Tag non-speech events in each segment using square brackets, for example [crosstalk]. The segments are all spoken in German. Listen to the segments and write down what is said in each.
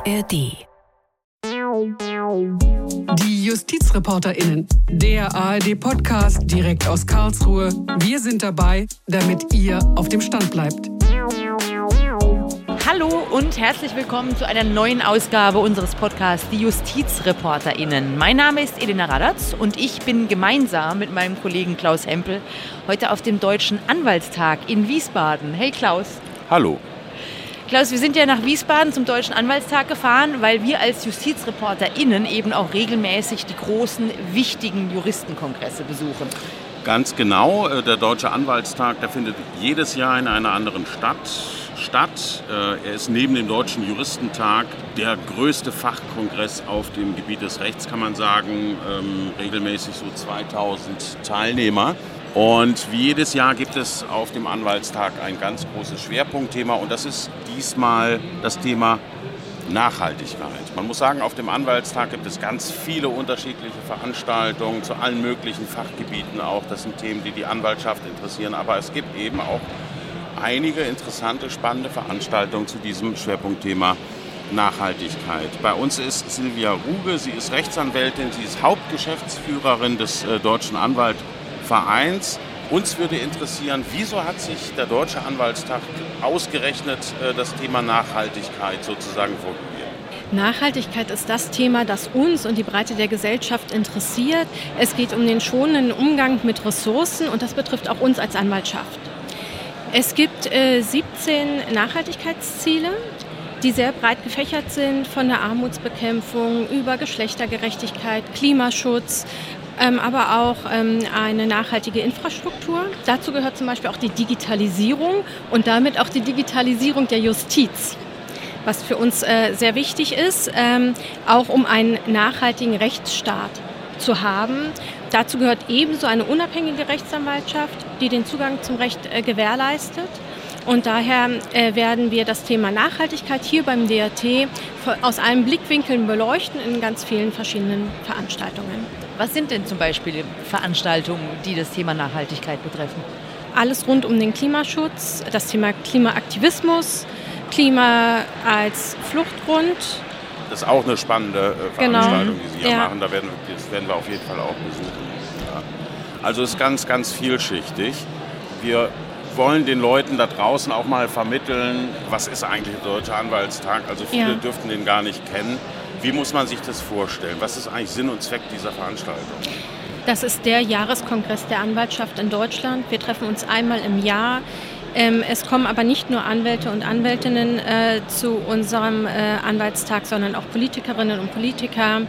ARD. Die JustizreporterInnen, der ARD-Podcast direkt aus Karlsruhe. Wir sind dabei, damit ihr auf dem Stand bleibt. Hallo und herzlich willkommen zu einer neuen Ausgabe unseres Podcasts Die JustizreporterInnen. Mein Name ist Elena Radatz und ich bin gemeinsam mit meinem Kollegen Klaus Hempel heute auf dem Deutschen Anwaltstag in Wiesbaden. Hey Klaus. Hallo. Klaus, wir sind ja nach Wiesbaden zum Deutschen Anwaltstag gefahren, weil wir als JustizreporterInnen eben auch regelmäßig die großen, wichtigen Juristenkongresse besuchen. Ganz genau. Äh, der Deutsche Anwaltstag, der findet jedes Jahr in einer anderen Stadt statt. Äh, er ist neben dem Deutschen Juristentag der größte Fachkongress auf dem Gebiet des Rechts, kann man sagen. Ähm, regelmäßig so 2000 Teilnehmer. Und wie jedes Jahr gibt es auf dem Anwaltstag ein ganz großes Schwerpunktthema und das ist diesmal das Thema Nachhaltigkeit. Man muss sagen, auf dem Anwaltstag gibt es ganz viele unterschiedliche Veranstaltungen zu allen möglichen Fachgebieten auch. Das sind Themen, die die Anwaltschaft interessieren, aber es gibt eben auch einige interessante, spannende Veranstaltungen zu diesem Schwerpunktthema Nachhaltigkeit. Bei uns ist Silvia Ruge, sie ist Rechtsanwältin, sie ist Hauptgeschäftsführerin des äh, Deutschen Anwaltvereins. Uns würde interessieren, wieso hat sich der Deutsche Anwaltstag ausgerechnet äh, das Thema Nachhaltigkeit sozusagen vorgegeben? Nachhaltigkeit ist das Thema, das uns und die Breite der Gesellschaft interessiert. Es geht um den schonenden Umgang mit Ressourcen und das betrifft auch uns als Anwaltschaft. Es gibt äh, 17 Nachhaltigkeitsziele, die sehr breit gefächert sind, von der Armutsbekämpfung über Geschlechtergerechtigkeit, Klimaschutz, ähm, aber auch ähm, eine nachhaltige Infrastruktur. Dazu gehört zum Beispiel auch die Digitalisierung und damit auch die Digitalisierung der Justiz was für uns äh, sehr wichtig ist, ähm, auch um einen nachhaltigen Rechtsstaat zu haben. Dazu gehört ebenso eine unabhängige Rechtsanwaltschaft, die den Zugang zum Recht äh, gewährleistet. Und daher äh, werden wir das Thema Nachhaltigkeit hier beim DRT aus allen Blickwinkeln beleuchten in ganz vielen verschiedenen Veranstaltungen. Was sind denn zum Beispiel Veranstaltungen, die das Thema Nachhaltigkeit betreffen? Alles rund um den Klimaschutz, das Thema Klimaaktivismus, Klima als Fluchtgrund, das ist auch eine spannende äh, genau. Veranstaltung, genau. die Sie hier ja. machen. Da werden, das werden wir auf jeden Fall auch besuchen. Ja. Also es ist ganz, ganz vielschichtig. Wir wollen den Leuten da draußen auch mal vermitteln, was ist eigentlich der Deutsche Anwaltstag. Also viele ja. dürften den gar nicht kennen. Wie muss man sich das vorstellen? Was ist eigentlich Sinn und Zweck dieser Veranstaltung? Das ist der Jahreskongress der Anwaltschaft in Deutschland. Wir treffen uns einmal im Jahr ähm, es kommen aber nicht nur Anwälte und Anwältinnen äh, zu unserem äh, Anwaltstag, sondern auch Politikerinnen und Politiker.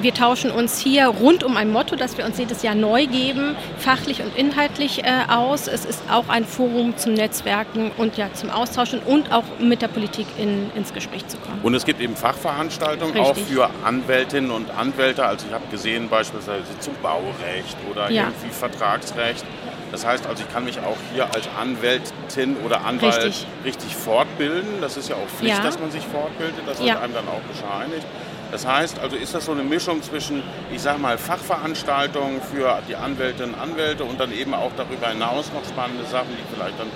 Wir tauschen uns hier rund um ein Motto, das wir uns jedes Jahr neu geben, fachlich und inhaltlich äh, aus. Es ist auch ein Forum zum Netzwerken und ja zum Austauschen und auch mit der Politik in, ins Gespräch zu kommen. Und es gibt eben Fachveranstaltungen Richtig. auch für Anwältinnen und Anwälte. Also ich habe gesehen beispielsweise zum Baurecht oder ja. irgendwie Vertragsrecht. Das heißt also, ich kann mich auch hier als Anwältin oder Anwalt richtig, richtig fortbilden. Das ist ja auch Pflicht, ja. dass man sich fortbildet. Das wird ja. einem dann auch bescheinigt. Das heißt also, ist das so eine Mischung zwischen, ich sage mal, Fachveranstaltungen für die Anwältinnen und Anwälte und dann eben auch darüber hinaus noch spannende Sachen, die vielleicht dann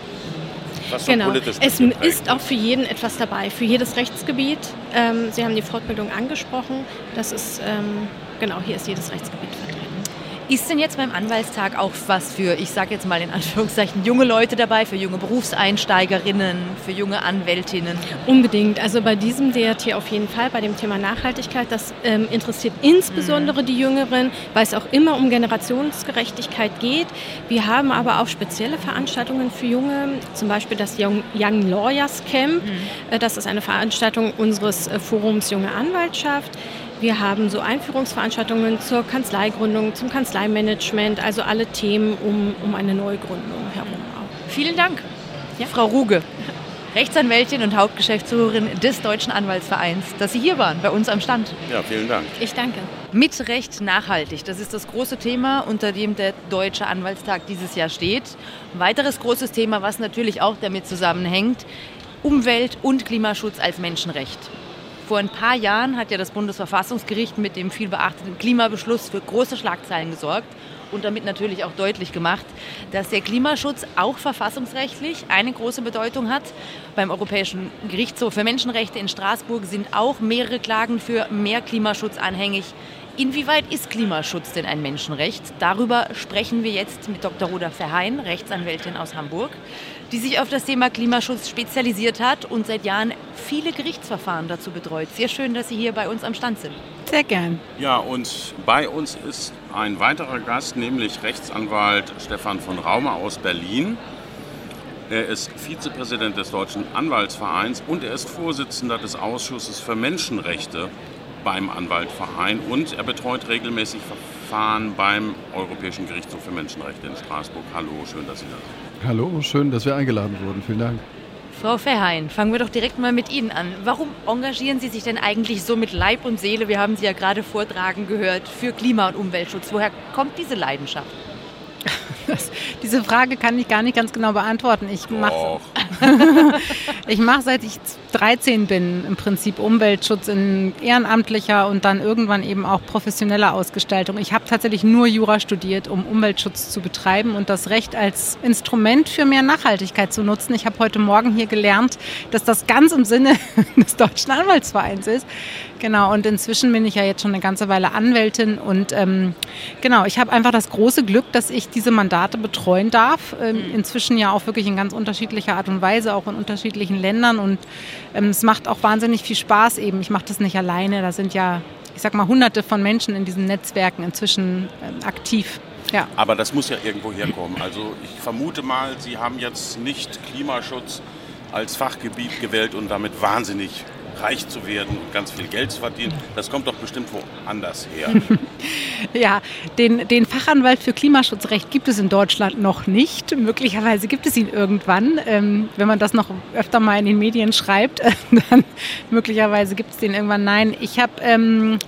was genau. politisch Es ist auch für jeden etwas dabei, für jedes Rechtsgebiet. Ähm, Sie haben die Fortbildung angesprochen. Das ist, ähm, genau, hier ist jedes Rechtsgebiet. Ist denn jetzt beim Anwaltstag auch was für, ich sage jetzt mal in Anführungszeichen, junge Leute dabei, für junge Berufseinsteigerinnen, für junge Anwältinnen? Unbedingt. Also bei diesem DRT auf jeden Fall, bei dem Thema Nachhaltigkeit. Das ähm, interessiert insbesondere mhm. die Jüngeren, weil es auch immer um Generationsgerechtigkeit geht. Wir haben aber auch spezielle Veranstaltungen für Junge, zum Beispiel das Young, Young Lawyers Camp. Mhm. Äh, das ist eine Veranstaltung unseres äh, Forums Junge Anwaltschaft. Wir haben so Einführungsveranstaltungen zur Kanzleigründung, zum Kanzleimanagement, also alle Themen um, um eine Neugründung herum. Auch. Vielen Dank, ja? Frau Ruge, Rechtsanwältin und Hauptgeschäftsführerin des Deutschen Anwaltsvereins, dass Sie hier waren bei uns am Stand. Ja, vielen Dank. Ich danke. Mit Recht nachhaltig, das ist das große Thema, unter dem der Deutsche Anwaltstag dieses Jahr steht. Ein weiteres großes Thema, was natürlich auch damit zusammenhängt, Umwelt- und Klimaschutz als Menschenrecht. Vor ein paar Jahren hat ja das Bundesverfassungsgericht mit dem viel beachteten Klimabeschluss für große Schlagzeilen gesorgt. und damit natürlich auch deutlich gemacht, dass der Klimaschutz auch verfassungsrechtlich eine große Bedeutung hat. Beim Europäischen Gerichtshof für Menschenrechte in Straßburg sind auch mehrere Klagen für mehr Klimaschutz anhängig. Inwieweit ist Klimaschutz denn ein Menschenrecht? Darüber sprechen wir jetzt mit Dr. Ruda Verheyen, Rechtsanwältin aus Hamburg, die sich auf das Thema Klimaschutz spezialisiert hat und seit Jahren viele Gerichtsverfahren dazu betreut. Sehr schön, dass Sie hier bei uns am Stand sind. Sehr gern. Ja, und bei uns ist ein weiterer Gast, nämlich Rechtsanwalt Stefan von Raumer aus Berlin. Er ist Vizepräsident des Deutschen Anwaltsvereins und er ist Vorsitzender des Ausschusses für Menschenrechte beim Anwaltverein und er betreut regelmäßig Verfahren beim Europäischen Gerichtshof für Menschenrechte in Straßburg. Hallo, schön, dass Sie da sind. Hallo, schön, dass wir eingeladen wurden. Vielen Dank. Frau Verheyen, fangen wir doch direkt mal mit Ihnen an. Warum engagieren Sie sich denn eigentlich so mit Leib und Seele, wir haben Sie ja gerade vortragen gehört, für Klima- und Umweltschutz? Woher kommt diese Leidenschaft? Das, diese Frage kann ich gar nicht ganz genau beantworten. Ich mache [laughs] ich mach, seit ich 13 bin im Prinzip Umweltschutz in ehrenamtlicher und dann irgendwann eben auch professioneller Ausgestaltung. Ich habe tatsächlich nur Jura studiert, um Umweltschutz zu betreiben und das Recht als Instrument für mehr Nachhaltigkeit zu nutzen. Ich habe heute Morgen hier gelernt, dass das ganz im Sinne [laughs] des Deutschen Anwaltsvereins ist. Genau, und inzwischen bin ich ja jetzt schon eine ganze Weile Anwältin und ähm, genau, ich habe einfach das große Glück, dass ich diese Mandate betreuen darf. Ähm, mhm. inzwischen ja auch wirklich in ganz unterschiedlicher Art und Weise, auch in unterschiedlichen Ländern und ähm, es macht auch wahnsinnig viel Spaß eben. Ich mache das nicht alleine, da sind ja, ich sag mal, hunderte von Menschen in diesen Netzwerken inzwischen ähm, aktiv. Ja. Aber das muss ja irgendwo herkommen. Also ich vermute mal, Sie haben jetzt nicht Klimaschutz als Fachgebiet gewählt und damit wahnsinnig reich zu werden und ganz viel Geld zu verdienen. Das kommt doch bestimmt woanders her. [laughs] ja, den, den Fachanwalt für Klimaschutzrecht gibt es in Deutschland noch nicht. Möglicherweise gibt es ihn irgendwann. Ähm, wenn man das noch öfter mal in den Medien schreibt, [laughs] dann möglicherweise gibt es den irgendwann. Nein, ich, hab, ähm,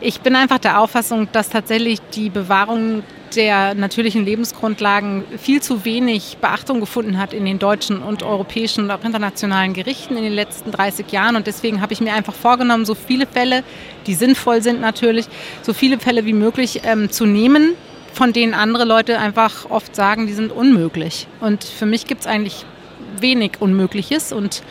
ich bin einfach der Auffassung, dass tatsächlich die Bewahrung der natürlichen Lebensgrundlagen viel zu wenig Beachtung gefunden hat in den deutschen und europäischen und auch internationalen Gerichten in den letzten 30 Jahren. Und deswegen habe ich mir einfach vorgenommen, so viele Fälle, die sinnvoll sind natürlich, so viele Fälle wie möglich ähm, zu nehmen, von denen andere Leute einfach oft sagen, die sind unmöglich. Und für mich gibt es eigentlich wenig Unmögliches und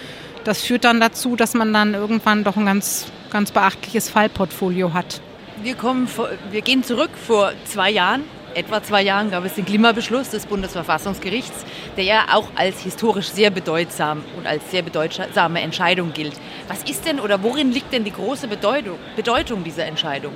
das führt dann dazu, dass man dann irgendwann doch ein ganz, ganz beachtliches Fallportfolio hat. Wir, kommen, wir gehen zurück vor zwei Jahren etwa zwei Jahren gab es den Klimabeschluss des Bundesverfassungsgerichts, der ja auch als historisch sehr bedeutsam und als sehr bedeutsame Entscheidung gilt. Was ist denn oder worin liegt denn die große Bedeutung, Bedeutung dieser Entscheidung?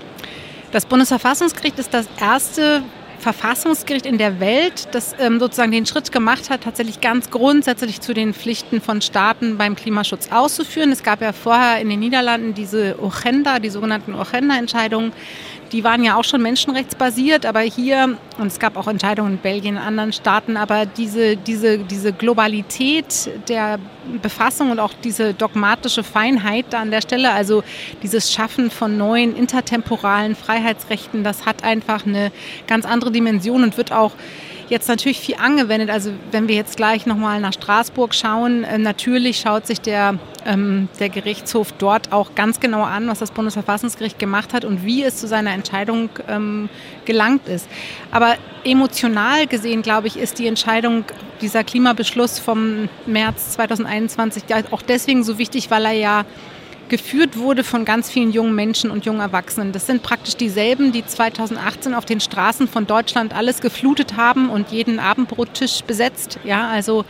Das Bundesverfassungsgericht ist das erste Verfassungsgericht in der Welt, das ähm, sozusagen den Schritt gemacht hat, tatsächlich ganz grundsätzlich zu den Pflichten von Staaten beim Klimaschutz auszuführen. Es gab ja vorher in den Niederlanden diese Ochenda, die sogenannten Ochenda-Entscheidungen, die waren ja auch schon menschenrechtsbasiert, aber hier, und es gab auch Entscheidungen in Belgien und anderen Staaten, aber diese, diese, diese Globalität der Befassung und auch diese dogmatische Feinheit da an der Stelle, also dieses Schaffen von neuen intertemporalen Freiheitsrechten, das hat einfach eine ganz andere Dimension und wird auch jetzt natürlich viel angewendet. Also wenn wir jetzt gleich nochmal nach Straßburg schauen, äh, natürlich schaut sich der, ähm, der Gerichtshof dort auch ganz genau an, was das Bundesverfassungsgericht gemacht hat und wie es zu seiner Entscheidung ähm, gelangt ist. Aber emotional gesehen, glaube ich, ist die Entscheidung, dieser Klimabeschluss vom März 2021 auch deswegen so wichtig, weil er ja geführt wurde von ganz vielen jungen Menschen und jungen Erwachsenen. Das sind praktisch dieselben, die 2018 auf den Straßen von Deutschland alles geflutet haben und jeden Abendbrottisch besetzt. Ja, also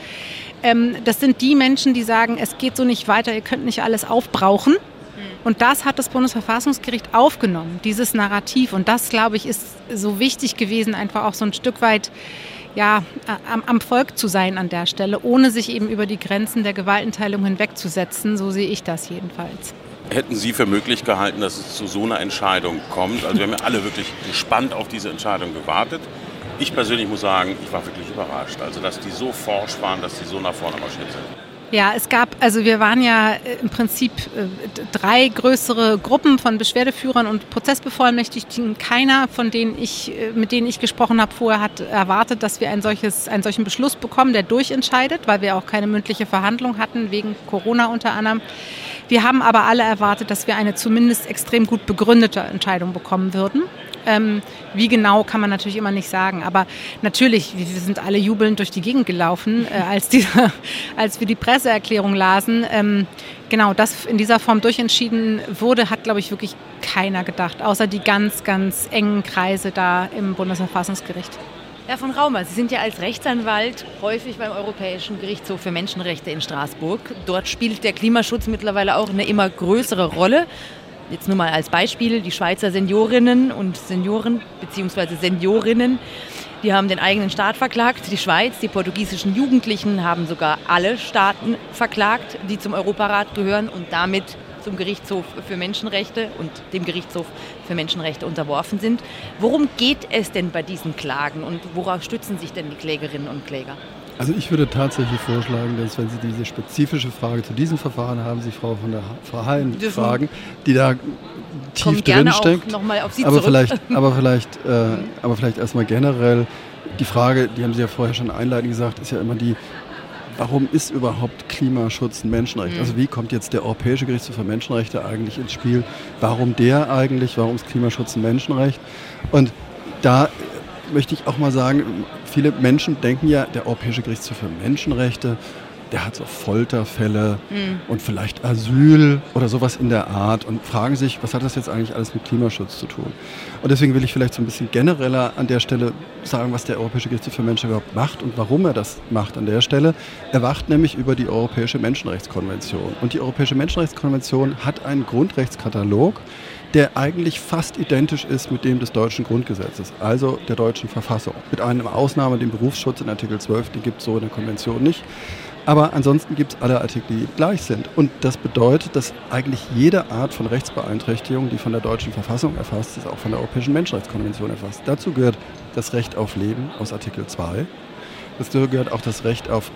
ähm, das sind die Menschen, die sagen, es geht so nicht weiter, ihr könnt nicht alles aufbrauchen. Und das hat das Bundesverfassungsgericht aufgenommen, dieses Narrativ. Und das, glaube ich, ist so wichtig gewesen, einfach auch so ein Stück weit ja, am, am Volk zu sein an der Stelle, ohne sich eben über die Grenzen der Gewaltenteilung hinwegzusetzen. So sehe ich das jedenfalls. Hätten Sie für möglich gehalten, dass es zu so einer Entscheidung kommt? Also wir haben ja alle wirklich gespannt auf diese Entscheidung gewartet. Ich persönlich muss sagen, ich war wirklich überrascht. Also dass die so forsch waren, dass die so nach vorne marschiert sind. Ja, es gab, also wir waren ja äh, im Prinzip äh, drei größere Gruppen von Beschwerdeführern und Prozessbevollmächtigten. Keiner von denen ich, äh, mit denen ich gesprochen habe, vorher hat erwartet, dass wir ein solches, einen solchen Beschluss bekommen, der durchentscheidet, weil wir auch keine mündliche Verhandlung hatten, wegen Corona unter anderem. Wir haben aber alle erwartet, dass wir eine zumindest extrem gut begründete Entscheidung bekommen würden. Ähm, wie genau kann man natürlich immer nicht sagen. Aber natürlich, wir sind alle jubelnd durch die Gegend gelaufen, äh, [laughs] als, diese, [laughs] als wir die Presseerklärung lasen. Ähm, genau, das in dieser Form durchentschieden wurde, hat, glaube ich, wirklich keiner gedacht, außer die ganz, ganz engen Kreise da im Bundesverfassungsgericht. Herr von Raumer, Sie sind ja als Rechtsanwalt häufig beim Europäischen Gerichtshof für Menschenrechte in Straßburg. Dort spielt der Klimaschutz mittlerweile auch eine immer größere Rolle. Jetzt nur mal als Beispiel, die Schweizer Seniorinnen und Senioren bzw. Seniorinnen, die haben den eigenen Staat verklagt, die Schweiz, die portugiesischen Jugendlichen haben sogar alle Staaten verklagt, die zum Europarat gehören und damit zum Gerichtshof für Menschenrechte und dem Gerichtshof für Menschenrechte unterworfen sind. Worum geht es denn bei diesen Klagen und worauf stützen sich denn die Klägerinnen und Kläger? Also ich würde tatsächlich vorschlagen, dass wenn Sie diese spezifische Frage zu diesem Verfahren haben, Sie Frau von der Verhallen fragen, die da tief drin steckt. aber vielleicht, aber vielleicht, äh, aber vielleicht erstmal generell die Frage, die haben Sie ja vorher schon einleitend gesagt, ist ja immer die, warum ist überhaupt Klimaschutz ein Menschenrecht? Mhm. Also wie kommt jetzt der Europäische Gerichtshof für Menschenrechte eigentlich ins Spiel? Warum der eigentlich? Warum ist Klimaschutz ein Menschenrecht? Und da möchte ich auch mal sagen, viele Menschen denken ja, der Europäische Gerichtshof für Menschenrechte, der hat so Folterfälle mhm. und vielleicht Asyl oder sowas in der Art und fragen sich, was hat das jetzt eigentlich alles mit Klimaschutz zu tun? Und deswegen will ich vielleicht so ein bisschen genereller an der Stelle sagen, was der Europäische Gerichtshof für Menschen überhaupt macht und warum er das macht an der Stelle. Er wacht nämlich über die Europäische Menschenrechtskonvention. Und die Europäische Menschenrechtskonvention hat einen Grundrechtskatalog, der eigentlich fast identisch ist mit dem des deutschen Grundgesetzes, also der deutschen Verfassung. Mit einer Ausnahme, dem Berufsschutz in Artikel 12, den gibt es so in der Konvention nicht. Aber ansonsten gibt es alle Artikel, die gleich sind. Und das bedeutet, dass eigentlich jede Art von Rechtsbeeinträchtigung, die von der deutschen Verfassung erfasst ist, auch von der Europäischen Menschenrechtskonvention erfasst. Dazu gehört das Recht auf Leben aus Artikel 2. Dazu gehört auch das Recht auf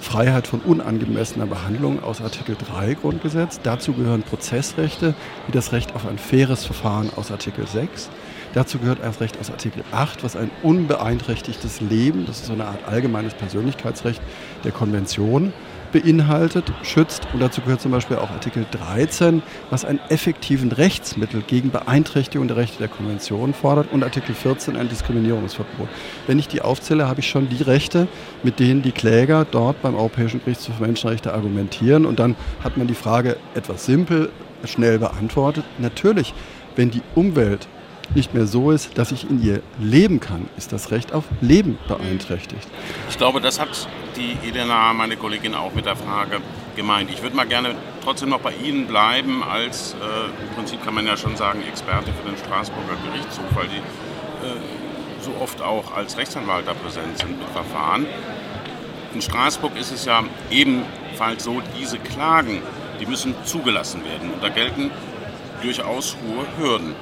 Freiheit von unangemessener Behandlung aus Artikel 3 Grundgesetz. Dazu gehören Prozessrechte wie das Recht auf ein faires Verfahren aus Artikel 6. Dazu gehört erst Recht aus Artikel 8, was ein unbeeinträchtigtes Leben, das ist so eine Art allgemeines Persönlichkeitsrecht der Konvention, beinhaltet, schützt. Und dazu gehört zum Beispiel auch Artikel 13, was einen effektiven Rechtsmittel gegen Beeinträchtigung der Rechte der Konvention fordert. Und Artikel 14 ein Diskriminierungsverbot. Wenn ich die aufzähle, habe ich schon die Rechte, mit denen die Kläger dort beim Europäischen Gerichtshof für Menschenrechte argumentieren. Und dann hat man die Frage etwas simpel, schnell beantwortet. Natürlich, wenn die Umwelt nicht mehr so ist, dass ich in ihr leben kann, ist das Recht auf Leben beeinträchtigt. Ich glaube, das hat die Elena, meine Kollegin, auch mit der Frage gemeint. Ich würde mal gerne trotzdem noch bei Ihnen bleiben, als äh, im Prinzip kann man ja schon sagen, Experte für den Straßburger Gerichtshof, weil die äh, so oft auch als Rechtsanwalt da präsent sind mit Verfahren. In Straßburg ist es ja ebenfalls so, diese Klagen, die müssen zugelassen werden. Und da gelten durchaus hohe Hürden.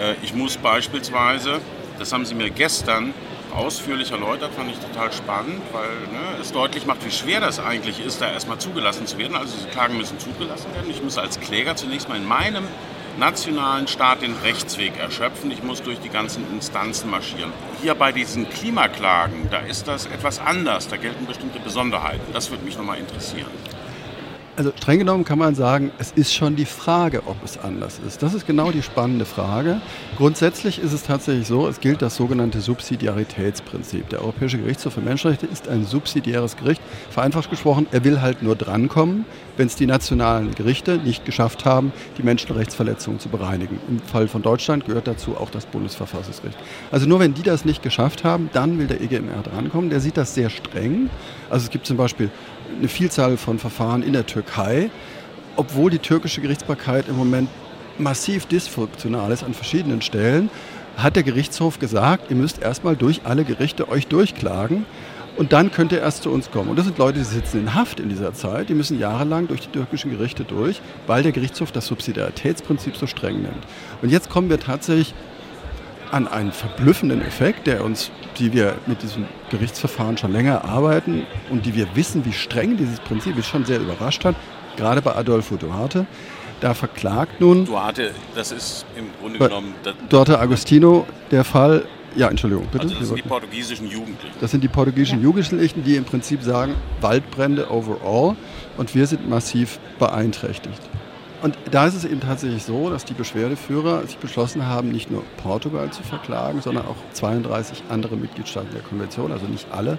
Äh, ich muss beispielsweise, das haben Sie mir gestern ausführlich erläutert, fand ich total spannend, weil ne, es deutlich macht, wie schwer das eigentlich ist, da erstmal zugelassen zu werden. Also diese Klagen müssen zugelassen werden. Ich muss als Kläger zunächst mal in meinem nationalen Staat den Rechtsweg erschöpfen. Ich muss durch die ganzen Instanzen marschieren. Hier bei diesen Klimaklagen, da ist das etwas anders. Da gelten bestimmte Besonderheiten. Das würde mich nochmal interessieren. Also streng genommen kann man sagen, es ist schon die Frage, ob es anders ist. Das ist genau die spannende Frage. Grundsätzlich ist es tatsächlich so, es gilt das sogenannte Subsidiaritätsprinzip. Der Europäische Gerichtshof für Menschenrechte ist ein subsidiäres Gericht. Vereinfacht gesprochen, er will halt nur drankommen, wenn es die nationalen Gerichte nicht geschafft haben, die Menschenrechtsverletzungen zu bereinigen. Im Fall von Deutschland gehört dazu auch das Bundesverfassungsrecht. Also nur wenn die das nicht geschafft haben, dann will der EGMR drankommen. Der sieht das sehr streng. Also es gibt zum Beispiel eine Vielzahl von Verfahren in der Türkei, obwohl die türkische Gerichtsbarkeit im Moment massiv dysfunktional ist an verschiedenen Stellen, hat der Gerichtshof gesagt, ihr müsst erstmal durch alle Gerichte euch durchklagen und dann könnt ihr erst zu uns kommen. Und das sind Leute, die sitzen in Haft in dieser Zeit, die müssen jahrelang durch die türkischen Gerichte durch, weil der Gerichtshof das Subsidiaritätsprinzip so streng nimmt. Und jetzt kommen wir tatsächlich an einen verblüffenden Effekt, der uns, die wir mit diesem Gerichtsverfahren schon länger arbeiten und die wir wissen, wie streng dieses Prinzip ist, schon sehr überrascht hat, gerade bei Adolfo Duarte. Da verklagt nun. Duarte, das ist im Grunde genommen. Duarte Agostino, der Fall. Ja, Entschuldigung, bitte. Also das sind die portugiesischen Jugendlichen. Das sind die portugiesischen ja. Jugendlichen, die im Prinzip sagen, Waldbrände overall und wir sind massiv beeinträchtigt. Und da ist es eben tatsächlich so, dass die Beschwerdeführer sich beschlossen haben, nicht nur Portugal zu verklagen, sondern auch 32 andere Mitgliedstaaten der Konvention, also nicht alle,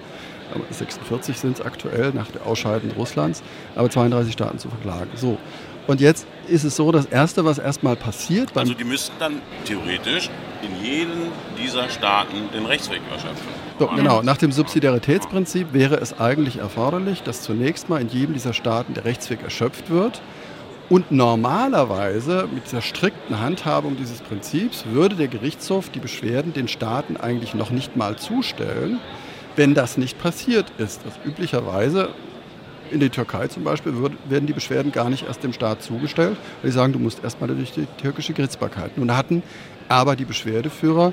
46 sind es aktuell nach der Ausscheiden Russlands, aber 32 Staaten zu verklagen. So. Und jetzt ist es so, das Erste, was erstmal passiert. Also die müssten dann theoretisch in jedem dieser Staaten den Rechtsweg erschöpfen. So, genau. Nach dem Subsidiaritätsprinzip wäre es eigentlich erforderlich, dass zunächst mal in jedem dieser Staaten der Rechtsweg erschöpft wird. Und normalerweise mit dieser strikten Handhabung dieses Prinzips würde der Gerichtshof die Beschwerden den Staaten eigentlich noch nicht mal zustellen, wenn das nicht passiert ist. Das üblicherweise in der Türkei zum Beispiel werden die Beschwerden gar nicht erst dem Staat zugestellt, weil sie sagen, du musst erstmal durch die türkische Gerichtsbarkeit. Nun hatten aber die Beschwerdeführer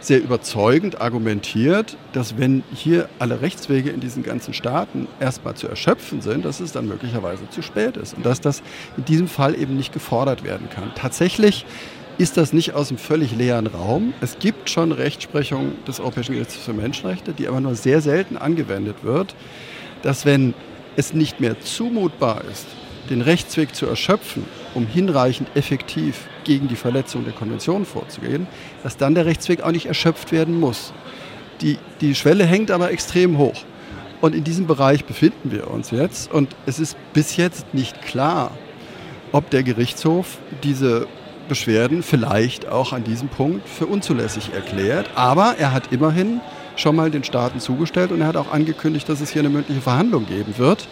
sehr überzeugend argumentiert, dass wenn hier alle Rechtswege in diesen ganzen Staaten erstmal zu erschöpfen sind, dass es dann möglicherweise zu spät ist und dass das in diesem Fall eben nicht gefordert werden kann. Tatsächlich ist das nicht aus einem völlig leeren Raum. Es gibt schon Rechtsprechung des Europäischen Gerichtshofs für Menschenrechte, die aber nur sehr selten angewendet wird, dass wenn es nicht mehr zumutbar ist, den Rechtsweg zu erschöpfen, um hinreichend effektiv gegen die Verletzung der Konvention vorzugehen, dass dann der Rechtsweg auch nicht erschöpft werden muss. Die, die Schwelle hängt aber extrem hoch. Und in diesem Bereich befinden wir uns jetzt. Und es ist bis jetzt nicht klar, ob der Gerichtshof diese Beschwerden vielleicht auch an diesem Punkt für unzulässig erklärt. Aber er hat immerhin schon mal den Staaten zugestellt und er hat auch angekündigt, dass es hier eine mündliche Verhandlung geben wird,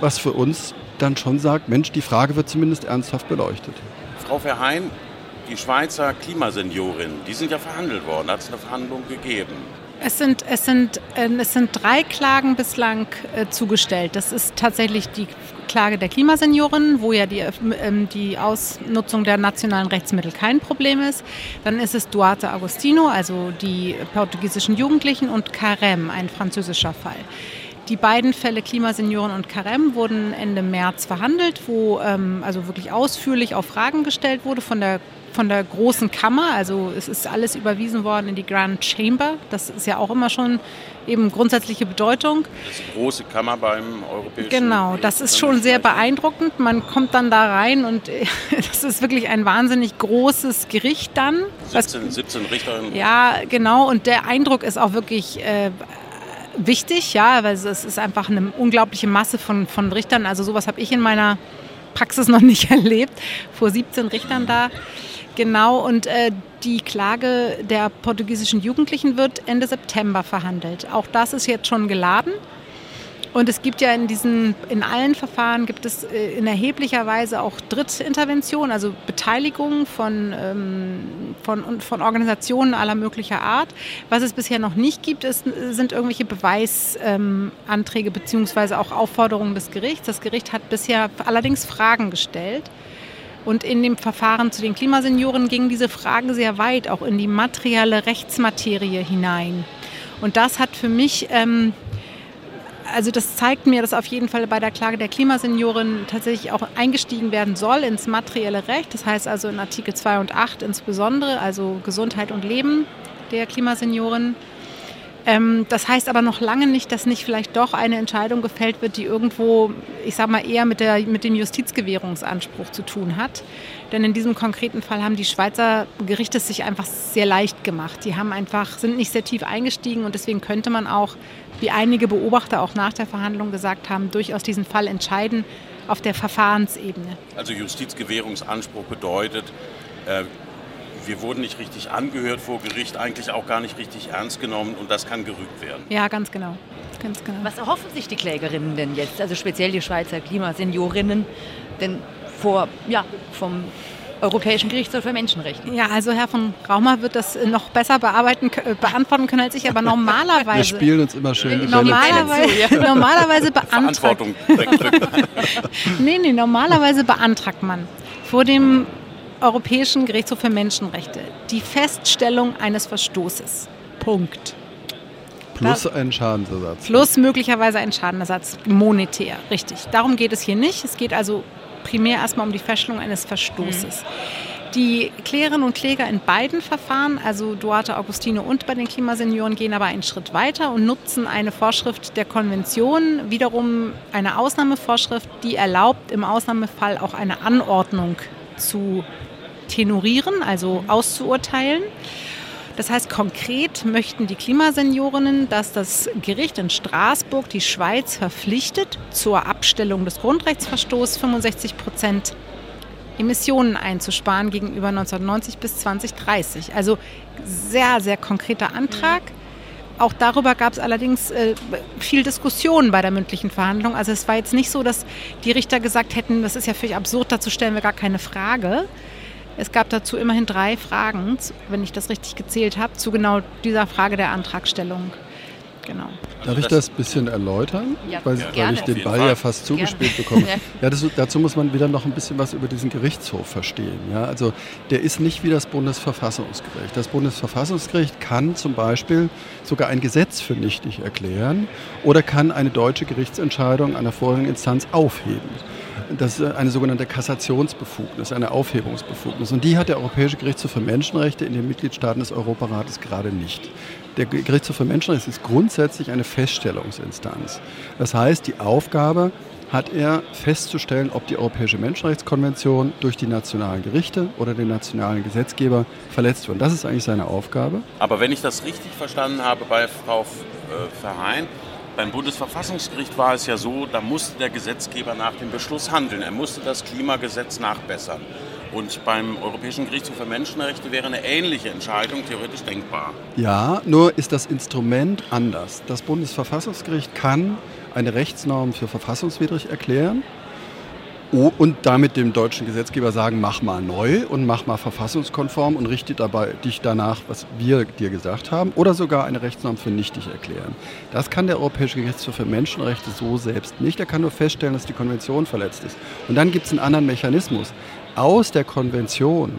was für uns dann schon sagt, Mensch, die Frage wird zumindest ernsthaft beleuchtet. Frau Verheyen, die Schweizer Klimaseniorinnen, die sind ja verhandelt worden, hat es eine Verhandlung gegeben. Es sind, es, sind, äh, es sind drei Klagen bislang äh, zugestellt. Das ist tatsächlich die Klage der Klimasenioren, wo ja die, ähm, die Ausnutzung der nationalen Rechtsmittel kein Problem ist. Dann ist es Duarte Agostino, also die portugiesischen Jugendlichen, und Carem, ein französischer Fall. Die beiden Fälle Klimasenioren und Carem wurden Ende März verhandelt, wo ähm, also wirklich ausführlich auf Fragen gestellt wurde von der von der großen Kammer. Also es ist alles überwiesen worden in die Grand Chamber. Das ist ja auch immer schon eben grundsätzliche Bedeutung. Das ist die große Kammer beim Europäischen Genau, das ist schon sehr beeindruckend. Man kommt dann da rein und [laughs] das ist wirklich ein wahnsinnig großes Gericht dann. 17, 17 Richter. Ja, genau. Und der Eindruck ist auch wirklich äh, wichtig, ja, weil es ist einfach eine unglaubliche Masse von, von Richtern. Also sowas habe ich in meiner Praxis [laughs] noch nicht erlebt. Vor 17 Richtern da. Genau, und äh, die Klage der portugiesischen Jugendlichen wird Ende September verhandelt. Auch das ist jetzt schon geladen. Und es gibt ja in diesen, in allen Verfahren gibt es äh, in erheblicher Weise auch Drittintervention, also Beteiligung von, ähm, von, von Organisationen aller möglicher Art. Was es bisher noch nicht gibt, ist, sind irgendwelche Beweisanträge ähm, beziehungsweise auch Aufforderungen des Gerichts. Das Gericht hat bisher allerdings Fragen gestellt. Und in dem Verfahren zu den Klimasenioren gingen diese Fragen sehr weit, auch in die materielle Rechtsmaterie hinein. Und das hat für mich, ähm, also das zeigt mir, dass auf jeden Fall bei der Klage der Klimasenioren tatsächlich auch eingestiegen werden soll ins materielle Recht. Das heißt also in Artikel 2 und 8 insbesondere, also Gesundheit und Leben der Klimasenioren. Ähm, das heißt aber noch lange nicht, dass nicht vielleicht doch eine Entscheidung gefällt wird, die irgendwo, ich sage mal, eher mit, der, mit dem Justizgewährungsanspruch zu tun hat. Denn in diesem konkreten Fall haben die Schweizer Gerichte sich einfach sehr leicht gemacht. Die haben einfach, sind nicht sehr tief eingestiegen und deswegen könnte man auch, wie einige Beobachter auch nach der Verhandlung gesagt haben, durchaus diesen Fall entscheiden auf der Verfahrensebene. Also Justizgewährungsanspruch bedeutet, äh, wir wurden nicht richtig angehört vor Gericht, eigentlich auch gar nicht richtig ernst genommen und das kann gerügt werden. Ja, ganz genau. Ganz genau. Was erhoffen sich die Klägerinnen denn jetzt, also speziell die Schweizer Klimaseniorinnen, denn vor, ja, vom Europäischen Gerichtshof für Menschenrechte. Ja, also Herr von Raumer wird das noch besser bearbeiten, äh, beantworten können als ich, aber normalerweise. Wir spielen uns immer schön. Normalerweise, normalerweise [laughs] beantragt. [laughs] nee, nee, normalerweise beantragt man vor dem Europäischen Gerichtshof für Menschenrechte die Feststellung eines Verstoßes. Punkt. Plus ein Schadensersatz. Plus möglicherweise ein Schadenersatz, monetär, richtig. Darum geht es hier nicht. Es geht also primär erstmal um die Feststellung eines Verstoßes. Mhm. Die Klärerinnen und Kläger in beiden Verfahren, also Duarte Augustine und bei den Klimasenioren, gehen aber einen Schritt weiter und nutzen eine Vorschrift der Konvention, wiederum eine Ausnahmevorschrift, die erlaubt, im Ausnahmefall auch eine Anordnung zu tenorieren, also auszuurteilen. Das heißt, konkret möchten die Klimaseniorinnen, dass das Gericht in Straßburg die Schweiz verpflichtet, zur Abstellung des Grundrechtsverstoßes 65 Prozent Emissionen einzusparen gegenüber 1990 bis 2030. Also sehr, sehr konkreter Antrag. Auch darüber gab es allerdings äh, viel Diskussion bei der mündlichen Verhandlung. Also es war jetzt nicht so, dass die Richter gesagt hätten, das ist ja völlig absurd, dazu stellen wir gar keine Frage. Es gab dazu immerhin drei Fragen, wenn ich das richtig gezählt habe, zu genau dieser Frage der Antragstellung. Genau. Darf ich das ein bisschen erläutern? Ja, weil, weil ich den Ball ja fast zugespielt gerne. bekomme. [laughs] ja, das, dazu muss man wieder noch ein bisschen was über diesen Gerichtshof verstehen. Ja, also der ist nicht wie das Bundesverfassungsgericht. Das Bundesverfassungsgericht kann zum Beispiel sogar ein Gesetz für nichtig erklären oder kann eine deutsche Gerichtsentscheidung einer vorherigen Instanz aufheben. Das ist eine sogenannte Kassationsbefugnis, eine Aufhebungsbefugnis. Und die hat der Europäische Gerichtshof für Menschenrechte in den Mitgliedstaaten des Europarates gerade nicht. Der Gerichtshof für Menschenrechte ist grundsätzlich eine Feststellungsinstanz. Das heißt, die Aufgabe hat er festzustellen, ob die Europäische Menschenrechtskonvention durch die nationalen Gerichte oder den nationalen Gesetzgeber verletzt wird. Das ist eigentlich seine Aufgabe. Aber wenn ich das richtig verstanden habe bei Frau äh, Verheyen, beim Bundesverfassungsgericht war es ja so, da musste der Gesetzgeber nach dem Beschluss handeln. Er musste das Klimagesetz nachbessern. Und beim Europäischen Gerichtshof für Menschenrechte wäre eine ähnliche Entscheidung theoretisch denkbar. Ja, nur ist das Instrument anders. Das Bundesverfassungsgericht kann eine Rechtsnorm für verfassungswidrig erklären und damit dem deutschen Gesetzgeber sagen, mach mal neu und mach mal verfassungskonform und richte dabei dich danach, was wir dir gesagt haben, oder sogar eine Rechtsnorm für nichtig erklären. Das kann der Europäische Gerichtshof für Menschenrechte so selbst nicht. Er kann nur feststellen, dass die Konvention verletzt ist. Und dann gibt es einen anderen Mechanismus. Aus der Konvention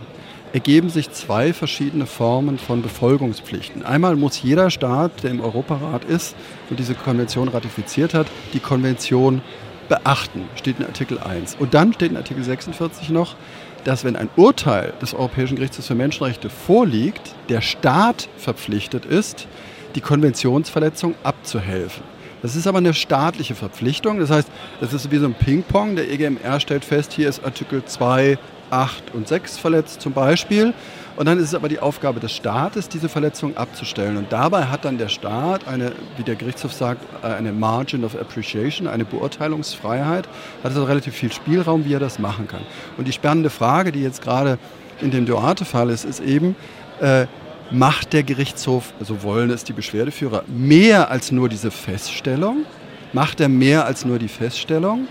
ergeben sich zwei verschiedene Formen von Befolgungspflichten. Einmal muss jeder Staat, der im Europarat ist und diese Konvention ratifiziert hat, die Konvention beachten, steht in Artikel 1. Und dann steht in Artikel 46 noch, dass wenn ein Urteil des Europäischen Gerichtshofs für Menschenrechte vorliegt, der Staat verpflichtet ist, die Konventionsverletzung abzuhelfen. Das ist aber eine staatliche Verpflichtung. Das heißt, das ist wie so ein Ping-Pong. Der EGMR stellt fest, hier ist Artikel 2, 8 und 6 verletzt zum Beispiel. Und dann ist es aber die Aufgabe des Staates, diese Verletzung abzustellen. Und dabei hat dann der Staat eine, wie der Gerichtshof sagt, äh, eine Margin of Appreciation, eine Beurteilungsfreiheit, hat also relativ viel Spielraum, wie er das machen kann. Und die spannende Frage, die jetzt gerade in dem Duarte-Fall ist, ist eben, äh, macht der Gerichtshof, so wollen es die Beschwerdeführer, mehr als nur diese Feststellung? Macht er mehr als nur die Feststellung?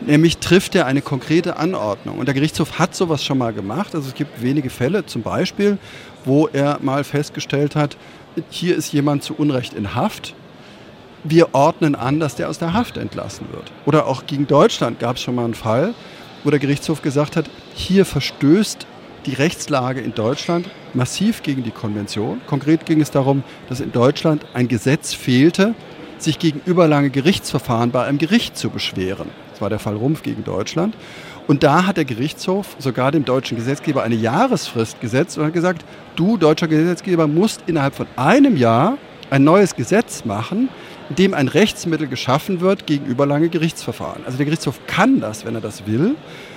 Nämlich trifft er eine konkrete Anordnung. Und der Gerichtshof hat sowas schon mal gemacht. Also es gibt wenige Fälle, zum Beispiel, wo er mal festgestellt hat, hier ist jemand zu Unrecht in Haft. Wir ordnen an, dass der aus der Haft entlassen wird. Oder auch gegen Deutschland gab es schon mal einen Fall, wo der Gerichtshof gesagt hat, hier verstößt die Rechtslage in Deutschland massiv gegen die Konvention. Konkret ging es darum, dass in Deutschland ein Gesetz fehlte, sich gegen überlange Gerichtsverfahren bei einem Gericht zu beschweren. Das war der Fall Rumpf gegen Deutschland. Und da hat der Gerichtshof sogar dem deutschen Gesetzgeber eine Jahresfrist gesetzt und hat gesagt, du deutscher Gesetzgeber musst innerhalb von einem Jahr ein neues Gesetz machen, in dem ein Rechtsmittel geschaffen wird gegen überlange Gerichtsverfahren. Also der Gerichtshof kann das, wenn er das will.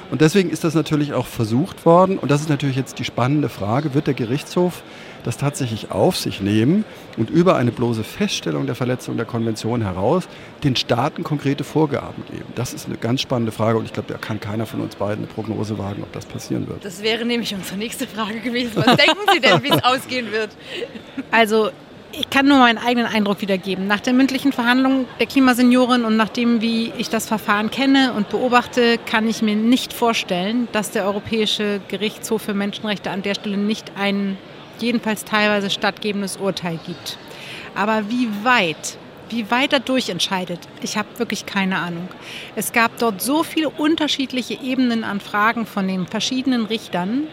Und deswegen ist das natürlich auch versucht worden. Und das ist natürlich jetzt die spannende Frage, wird der Gerichtshof das tatsächlich auf sich nehmen und über eine bloße Feststellung der Verletzung der Konvention heraus den Staaten konkrete Vorgaben geben? Das ist eine ganz spannende Frage und ich glaube, da kann keiner von uns beiden eine Prognose wagen, ob das passieren wird. Das wäre nämlich unsere nächste Frage gewesen. Was denken Sie denn, wie es [laughs] ausgehen wird? Also ich kann nur meinen eigenen Eindruck wiedergeben. Nach der mündlichen Verhandlung der Klimaseniorin und nachdem, wie ich das Verfahren kenne und beobachte, kann ich mir nicht vorstellen, dass der Europäische Gerichtshof für Menschenrechte an der Stelle nicht ein jedenfalls teilweise stattgebendes Urteil gibt. Aber wie weit wie weit er durchentscheidet, ich habe wirklich keine Ahnung. Es gab dort so viele unterschiedliche Ebenen an Fragen von den verschiedenen Richtern,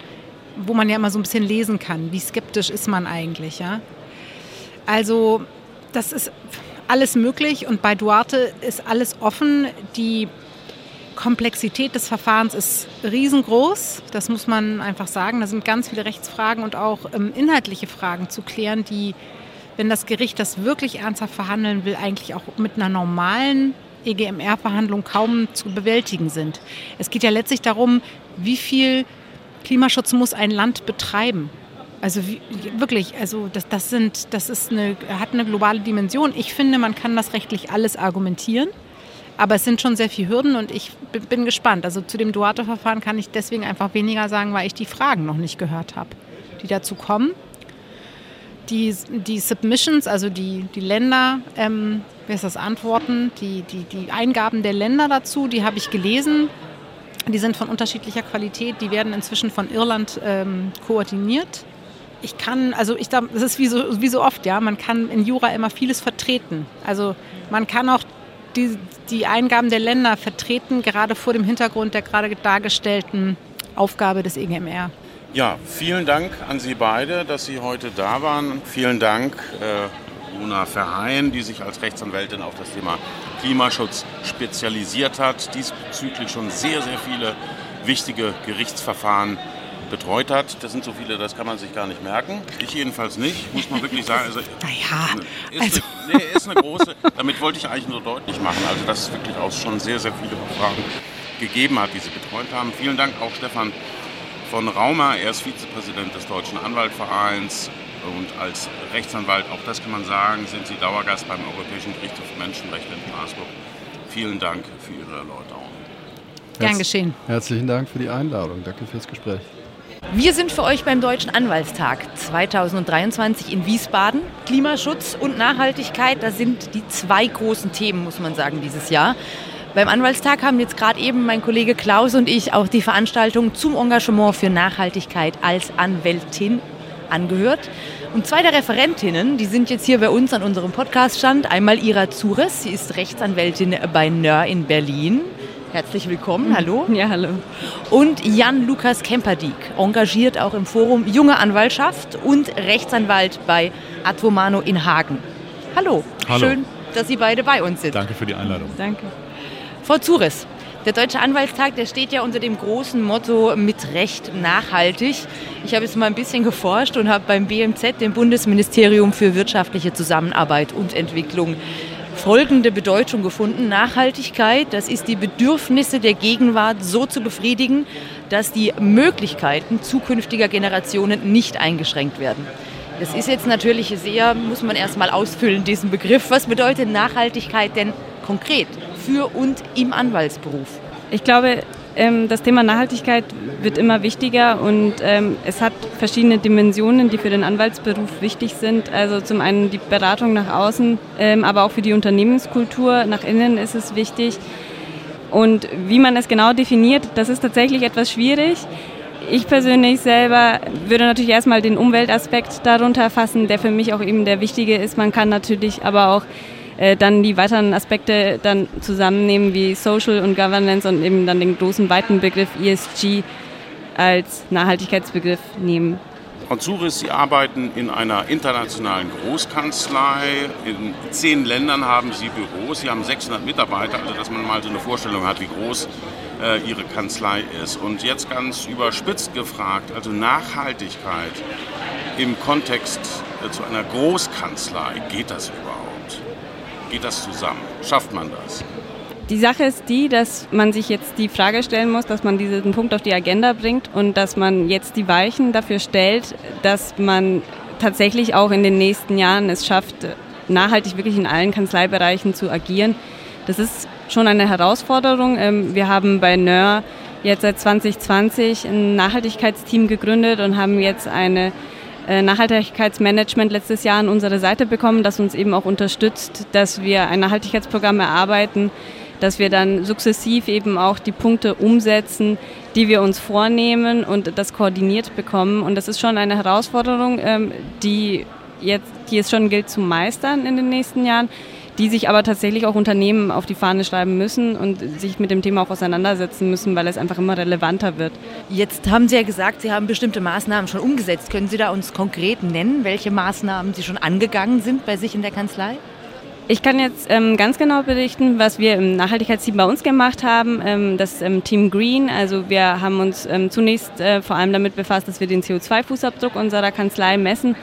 wo man ja immer so ein bisschen lesen kann, wie skeptisch ist man eigentlich. Ja? Also das ist alles möglich und bei Duarte ist alles offen. Die Komplexität des Verfahrens ist riesengroß. Das muss man einfach sagen. Da sind ganz viele Rechtsfragen und auch ähm, inhaltliche Fragen zu klären, die, wenn das Gericht das wirklich ernsthaft verhandeln will, eigentlich auch mit einer normalen EGMR-Verhandlung kaum zu bewältigen sind. Es geht ja letztlich darum, wie viel Klimaschutz muss ein Land betreiben. Also wie, wirklich, also das, das, sind, das ist eine, hat eine globale Dimension. Ich finde, man kann das rechtlich alles argumentieren. Aber es sind schon sehr viele Hürden und ich bin gespannt. Also zu dem Duarte-Verfahren kann ich deswegen einfach weniger sagen, weil ich die Fragen noch nicht gehört habe, die dazu kommen. Die, die Submissions, also die, die Länder, ähm, wie ist das, Antworten, die, die, die Eingaben der Länder dazu, die habe ich gelesen. Die sind von unterschiedlicher Qualität. Die werden inzwischen von Irland ähm, koordiniert. Ich kann, also ich das ist wie so, wie so oft, ja, man kann in Jura immer vieles vertreten. Also man kann auch die, die Eingaben der Länder vertreten, gerade vor dem Hintergrund der gerade dargestellten Aufgabe des EGMR. Ja, vielen Dank an Sie beide, dass Sie heute da waren. Vielen Dank, äh, Luna Verheyen, die sich als Rechtsanwältin auf das Thema Klimaschutz spezialisiert hat, diesbezüglich schon sehr, sehr viele wichtige Gerichtsverfahren betreut hat. Das sind so viele, das kann man sich gar nicht merken. Ich jedenfalls nicht, muss man wirklich sagen. Also, [laughs] naja, ist, also. eine, nee, ist eine große, damit wollte ich eigentlich nur deutlich machen, also dass es wirklich auch schon sehr, sehr viele Fragen gegeben hat, die Sie betreut haben. Vielen Dank auch Stefan von Raumer, er ist Vizepräsident des Deutschen Anwaltvereins und als Rechtsanwalt, auch das kann man sagen, sind Sie Dauergast beim Europäischen Gerichtshof für Menschenrechte in Straßburg. Vielen Dank für Ihre Erläuterung. Gern geschehen. Herzlichen Dank für die Einladung. Danke fürs Gespräch. Wir sind für euch beim Deutschen Anwaltstag 2023 in Wiesbaden. Klimaschutz und Nachhaltigkeit, das sind die zwei großen Themen, muss man sagen, dieses Jahr. Beim Anwaltstag haben jetzt gerade eben mein Kollege Klaus und ich auch die Veranstaltung zum Engagement für Nachhaltigkeit als Anwältin angehört. Und zwei der Referentinnen, die sind jetzt hier bei uns an unserem Podcaststand. Einmal Ira Zures, sie ist Rechtsanwältin bei NÖR in Berlin. Herzlich willkommen, hallo. Ja, hallo. Und Jan-Lukas Kemperdiek, engagiert auch im Forum Junge Anwaltschaft und Rechtsanwalt bei Advomano in Hagen. Hallo. hallo. Schön, dass Sie beide bei uns sind. Danke für die Einladung. Danke. Frau Zures, der Deutsche Anwaltstag, der steht ja unter dem großen Motto mit Recht nachhaltig. Ich habe jetzt mal ein bisschen geforscht und habe beim BMZ, dem Bundesministerium für wirtschaftliche Zusammenarbeit und Entwicklung, folgende Bedeutung gefunden. Nachhaltigkeit, das ist die Bedürfnisse der Gegenwart so zu befriedigen, dass die Möglichkeiten zukünftiger Generationen nicht eingeschränkt werden. Das ist jetzt natürlich sehr, muss man erstmal ausfüllen, diesen Begriff. Was bedeutet Nachhaltigkeit denn konkret für und im Anwaltsberuf? Ich glaube, das Thema Nachhaltigkeit wird immer wichtiger und ähm, es hat verschiedene Dimensionen, die für den Anwaltsberuf wichtig sind. Also zum einen die Beratung nach außen, ähm, aber auch für die Unternehmenskultur nach innen ist es wichtig. Und wie man es genau definiert, das ist tatsächlich etwas schwierig. Ich persönlich selber würde natürlich erstmal den Umweltaspekt darunter fassen, der für mich auch eben der wichtige ist. Man kann natürlich aber auch äh, dann die weiteren Aspekte dann zusammennehmen wie Social und Governance und eben dann den großen weiten Begriff ESG als Nachhaltigkeitsbegriff nehmen. Frau Zuris, Sie arbeiten in einer internationalen Großkanzlei. In zehn Ländern haben Sie Büros. Sie haben 600 Mitarbeiter, also dass man mal so eine Vorstellung hat, wie groß äh, Ihre Kanzlei ist. Und jetzt ganz überspitzt gefragt, also Nachhaltigkeit im Kontext äh, zu einer Großkanzlei, geht das überhaupt? Geht das zusammen? Schafft man das? Die Sache ist die, dass man sich jetzt die Frage stellen muss, dass man diesen Punkt auf die Agenda bringt und dass man jetzt die Weichen dafür stellt, dass man tatsächlich auch in den nächsten Jahren es schafft, nachhaltig wirklich in allen Kanzleibereichen zu agieren. Das ist schon eine Herausforderung. Ähm, wir haben bei NÖR jetzt seit 2020 ein Nachhaltigkeitsteam gegründet und haben jetzt eine Nachhaltigkeitsmanagement letztes Jahr an unsere Seite bekommen, das uns eben auch unterstützt, dass wir ein Nachhaltigkeitsprogramm erarbeiten, dass wir dann sukzessiv eben auch die Punkte umsetzen, die wir uns vornehmen und das koordiniert bekommen. Und das ist schon eine Herausforderung, ähm, die, jetzt, die es schon gilt zu meistern in den nächsten Jahren die sich aber tatsächlich auch Unternehmen auf die Fahne schreiben müssen und sich mit dem Thema auch auseinandersetzen müssen, weil es einfach immer relevanter wird. Jetzt haben Sie ja gesagt, Sie haben bestimmte Maßnahmen schon umgesetzt. Können Sie da uns konkret nennen, welche Maßnahmen Sie schon angegangen sind bei sich in der Kanzlei? Ich kann jetzt ähm, ganz genau berichten, was wir im Nachhaltigkeitsteam bei uns gemacht haben. Ähm, das ähm, Team Green, also wir haben uns ähm, zunächst äh, vor allem damit befasst, dass wir den CO2-Fußabdruck unserer Kanzlei messen,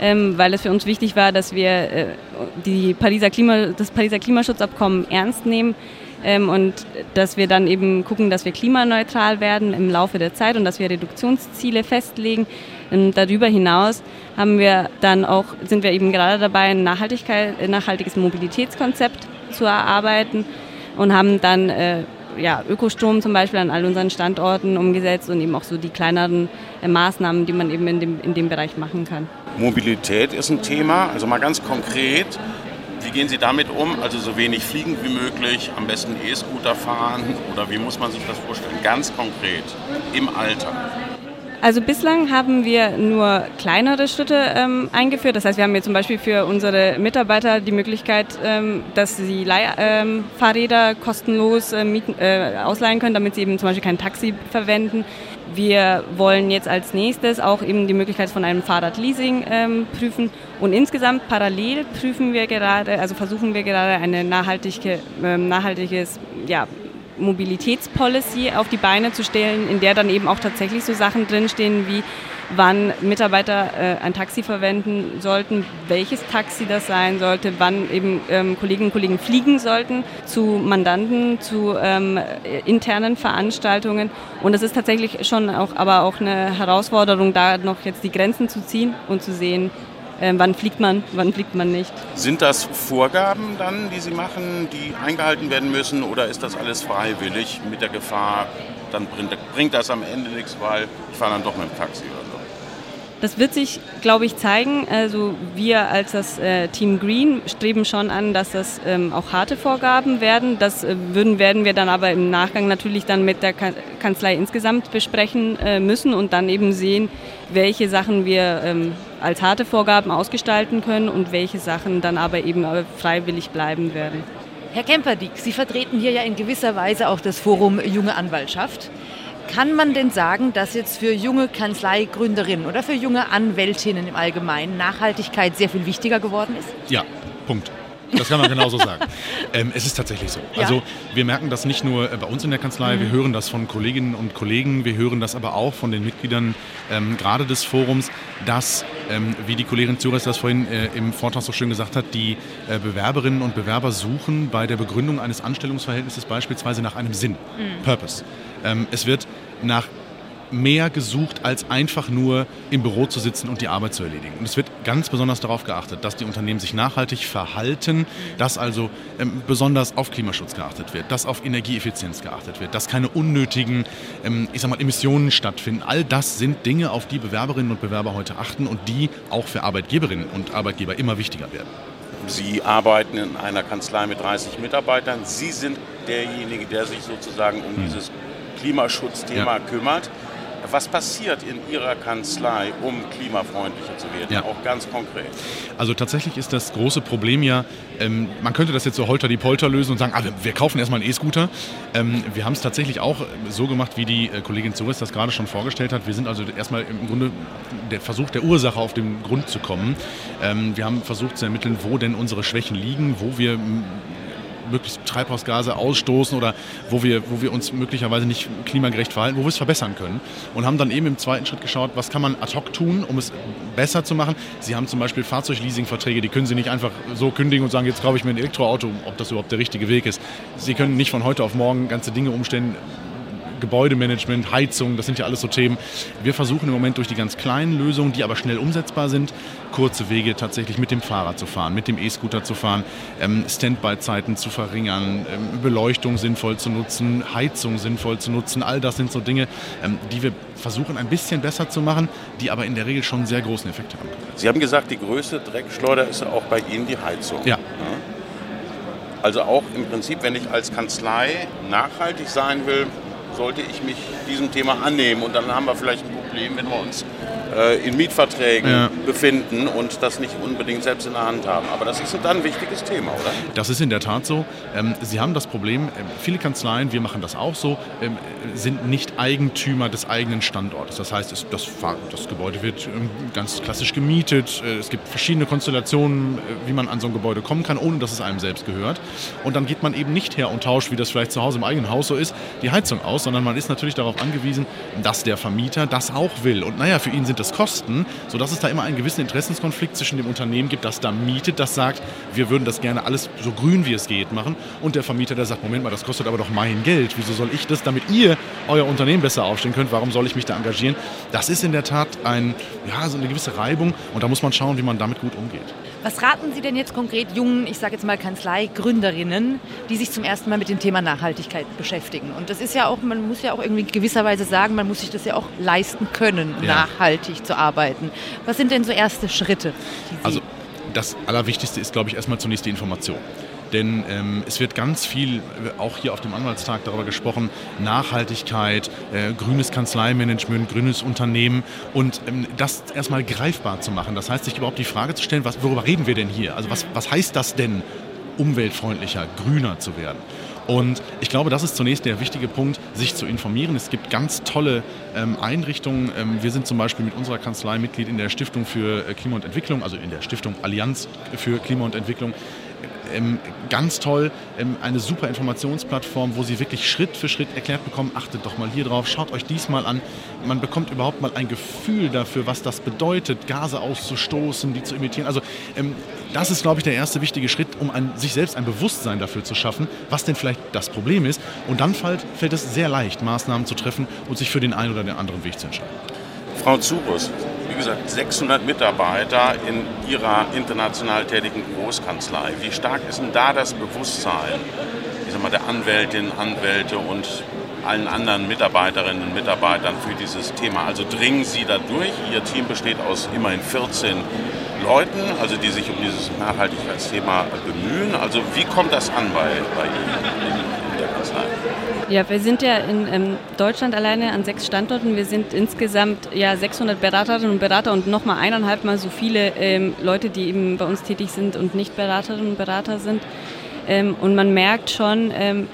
weil es für uns wichtig war, dass wir äh, die Pariser Klima, das Pariser Klimaschutzabkommen ernst nehmen ähm, und dass wir dann eben gucken, dass wir klimaneutral werden im Laufe der Zeit und dass wir Reduktionsziele festlegen. Und darüber hinaus haben wir dann auch, sind wir eben gerade dabei, ein nachhaltiges Mobilitätskonzept zu erarbeiten und haben dann äh, ja, Ökostrom zum Beispiel an all unseren Standorten umgesetzt und eben auch so die kleineren äh, Maßnahmen, die man eben in dem, in dem Bereich machen kann. Mobilität ist ein Thema, also mal ganz konkret. Wie gehen Sie damit um? Also so wenig fliegen wie möglich, am besten E-Scooter fahren oder wie muss man sich das vorstellen? Ganz konkret im Alltag. Also bislang haben wir nur kleinere Schritte ähm, eingeführt. Das heißt, wir haben hier zum Beispiel für unsere Mitarbeiter die Möglichkeit, ähm, dass sie Leihfahrräder ähm, kostenlos äh, mieten, äh, ausleihen können, damit sie eben zum Beispiel kein Taxi verwenden. Wir wollen jetzt als nächstes auch eben die Möglichkeit von einem Fahrradleasing ähm, prüfen. Und insgesamt parallel prüfen wir gerade, also versuchen wir gerade eine nachhaltige, äh, nachhaltiges ja, Mobilitätspolicy auf die Beine zu stellen, in der dann eben auch tatsächlich so Sachen drinstehen wie wann Mitarbeiter äh, ein Taxi verwenden sollten, welches Taxi das sein sollte, wann eben ähm, Kolleginnen und Kollegen fliegen sollten zu Mandanten, zu ähm, internen Veranstaltungen. Und es ist tatsächlich schon auch, aber auch eine Herausforderung, da noch jetzt die Grenzen zu ziehen und zu sehen, äh, wann fliegt man, wann fliegt man nicht. Sind das Vorgaben dann, die Sie machen, die eingehalten werden müssen oder ist das alles freiwillig mit der Gefahr, dann bringt das am Ende nichts, weil ich fahre dann doch mit dem Taxi oder so? Das wird sich, glaube ich, zeigen. Also wir als das äh, Team Green streben schon an, dass das ähm, auch harte Vorgaben werden. Das äh, würden, werden wir dann aber im Nachgang natürlich dann mit der Kanzlei insgesamt besprechen äh, müssen und dann eben sehen, welche Sachen wir ähm, als harte Vorgaben ausgestalten können und welche Sachen dann aber eben äh, freiwillig bleiben werden. Herr Kemperdick, Sie vertreten hier ja in gewisser Weise auch das Forum Junge Anwaltschaft. Kann man denn sagen, dass jetzt für junge Kanzleigründerinnen oder für junge Anwältinnen im Allgemeinen Nachhaltigkeit sehr viel wichtiger geworden ist? Ja, Punkt. Das kann man genauso sagen. [laughs] Ähm, es ist tatsächlich so. Ja. Also wir merken das nicht nur äh, bei uns in der Kanzlei, mhm. wir hören das von Kolleginnen und Kollegen, wir hören das aber auch von den Mitgliedern ähm, gerade des Forums, dass, ähm, wie die Kollegin Zures das vorhin äh, im Vortrag so schön gesagt hat, die äh, Bewerberinnen und Bewerber suchen bei der Begründung eines Anstellungsverhältnisses beispielsweise nach einem Sinn, mhm. Purpose. Ähm, es wird nach mehr gesucht, als einfach nur im Büro zu sitzen und die Arbeit zu erledigen. Und es wird ganz besonders darauf geachtet, dass die Unternehmen sich nachhaltig verhalten, dass also ähm, besonders auf Klimaschutz geachtet wird, dass auf Energieeffizienz geachtet wird, dass keine unnötigen ähm, ich sag mal, Emissionen stattfinden. All das sind Dinge, auf die Bewerberinnen und Bewerber heute achten und die auch für Arbeitgeberinnen und Arbeitgeber immer wichtiger werden. Sie arbeiten in einer Kanzlei mit 30 Mitarbeitern. Sie sind derjenige, der sich sozusagen um hm. dieses Klimaschutzthema ja. kümmert. Was passiert in Ihrer Kanzlei, um klimafreundlicher zu werden, ja. auch ganz konkret? Also tatsächlich ist das große Problem ja, ähm, man könnte das jetzt so holter die Polter lösen und sagen, ah, wir kaufen erstmal einen E-Scooter. Ähm, wir haben es tatsächlich auch so gemacht, wie die äh, Kollegin Zoris das gerade schon vorgestellt hat. Wir sind also erstmal im Grunde der Versuch der Ursache auf den Grund zu kommen. Ähm, wir haben versucht zu ermitteln, wo denn unsere Schwächen liegen, wo wir möglichst Treibhausgase ausstoßen oder wo wir, wo wir uns möglicherweise nicht klimagerecht verhalten, wo wir es verbessern können. Und haben dann eben im zweiten Schritt geschaut, was kann man ad hoc tun, um es besser zu machen. Sie haben zum Beispiel Fahrzeugleasingverträge, die können Sie nicht einfach so kündigen und sagen, jetzt kaufe ich mir ein Elektroauto, ob das überhaupt der richtige Weg ist. Sie können nicht von heute auf morgen ganze Dinge umstellen, Gebäudemanagement, Heizung, das sind ja alles so Themen. Wir versuchen im Moment durch die ganz kleinen Lösungen, die aber schnell umsetzbar sind, kurze Wege tatsächlich mit dem Fahrrad zu fahren, mit dem E-Scooter zu fahren, ähm, Standby-Zeiten zu verringern, ähm, Beleuchtung sinnvoll zu nutzen, Heizung sinnvoll zu nutzen. All das sind so Dinge, ähm, die wir versuchen ein bisschen besser zu machen, die aber in der Regel schon einen sehr großen Effekt haben. Sie haben gesagt, die größte Dreckschleuder ist auch bei Ihnen die Heizung. Ja. Also auch im Prinzip, wenn ich als Kanzlei nachhaltig sein will, sollte ich mich diesem Thema annehmen. Und dann haben wir vielleicht ein Problem, wenn wir uns äh, in Mietverträgen ja. befinden und das nicht unbedingt selbst in der Hand haben. Aber das ist dann ein wichtiges Thema, oder? Das ist in der Tat so. Ähm, Sie haben das Problem, ähm, viele Kanzleien, wir machen das auch so, ähm, sind nicht Eigentümer des eigenen Standortes. Das heißt, es, das, das, Gebäude wird ähm, ganz klassisch gemietet. Äh, es gibt verschiedene Konstellationen, äh, wie man an so ein Gebäude kommen kann, ohne dass es einem selbst gehört. Und dann geht man eben nicht her und tauscht, wie das vielleicht zu Hause im eigenen Haus so ist, die Heizung aus, sondern man ist natürlich darauf angewiesen, dass der Vermieter das auch will. Und naja, für ihn sind das Kosten, sodass es da immer einen gewissen Interessenskonflikt zwischen dem Unternehmen gibt, das da mietet, das sagt, wir würden das gerne alles so grün wie es geht machen, und der Vermieter, der sagt, Moment mal, das kostet aber doch mein Geld. Wieso soll ich das, damit ihr euer Unternehmen besser aufstellen könnt, warum soll ich mich da engagieren? Das ist in der Tat ein, ja, so eine gewisse Reibung und da muss man schauen, wie man damit gut umgeht. Was raten Sie denn jetzt konkret jungen, ich sage jetzt mal Kanzlei-Gründerinnen, die sich zum ersten Mal mit dem Thema Nachhaltigkeit beschäftigen? Und das ist ja auch, man muss ja auch irgendwie gewisserweise sagen, man muss sich das ja auch leisten können, ja. nachhaltig zu arbeiten. Was sind denn so erste Schritte? also das Allerwichtigste ist, glaube ich, erstmal zunächst die Information. Denn ähm, es wird ganz viel, auch hier auf dem Anwaltstag, darüber gesprochen, Nachhaltigkeit, äh, grünes Kanzleimanagement, grünes Unternehmen und ähm, das erstmal greifbar zu machen. Das heißt, sich überhaupt die Frage zu stellen, was, worüber reden wir denn hier? Also was, was heißt das denn, umweltfreundlicher, grüner zu werden? Und ich glaube, das ist zunächst der wichtige Punkt, sich zu informieren. Es gibt ganz tolle ähm, Einrichtungen. Ähm, wir sind zum Beispiel mit unserer Kanzlei Mitglied in der Stiftung für äh, Klima und Entwicklung, also in der Stiftung Allianz für Klima und Entwicklung ähm, ganz toll, ähm, eine super Informationsplattform, wo Sie wirklich Schritt für Schritt erklärt bekommen, achtet doch mal hier drauf, schaut euch dies mal an. Man bekommt überhaupt mal ein Gefühl dafür, was das bedeutet, Gase auszustoßen, die zu imitieren. Also ähm, das ist, glaube ich, der erste wichtige Schritt, um ein, sich selbst ein Bewusstsein dafür zu schaffen, was denn vielleicht das Problem ist. Und dann fällt, fällt es sehr leicht, Maßnahmen zu treffen und sich für den einen oder den anderen Weg zu entscheiden. Frau Zurus, wie gesagt, 600 Mitarbeiter in Ihrer international tätigen Großkanzlei. Wie stark ist denn da das Bewusstsein ich sag mal, der Anwältinnen, Anwälte und allen anderen Mitarbeiterinnen und Mitarbeitern für dieses Thema? Also dringen Sie da durch? Ihr Team besteht aus immerhin 14 Leuten, also die sich um dieses Nachhaltigkeitsthema bemühen. Also wie kommt das an bei, bei Ihnen in der Kanzlei? Ja, wir sind ja in ähm, Deutschland alleine an sechs Standorten. Wir sind insgesamt ja 600 Beraterinnen und Berater und nochmal eineinhalb Mal so viele ähm, Leute, die eben bei uns tätig sind und nicht Beraterinnen und Berater sind. Ähm, und man merkt schon ähm,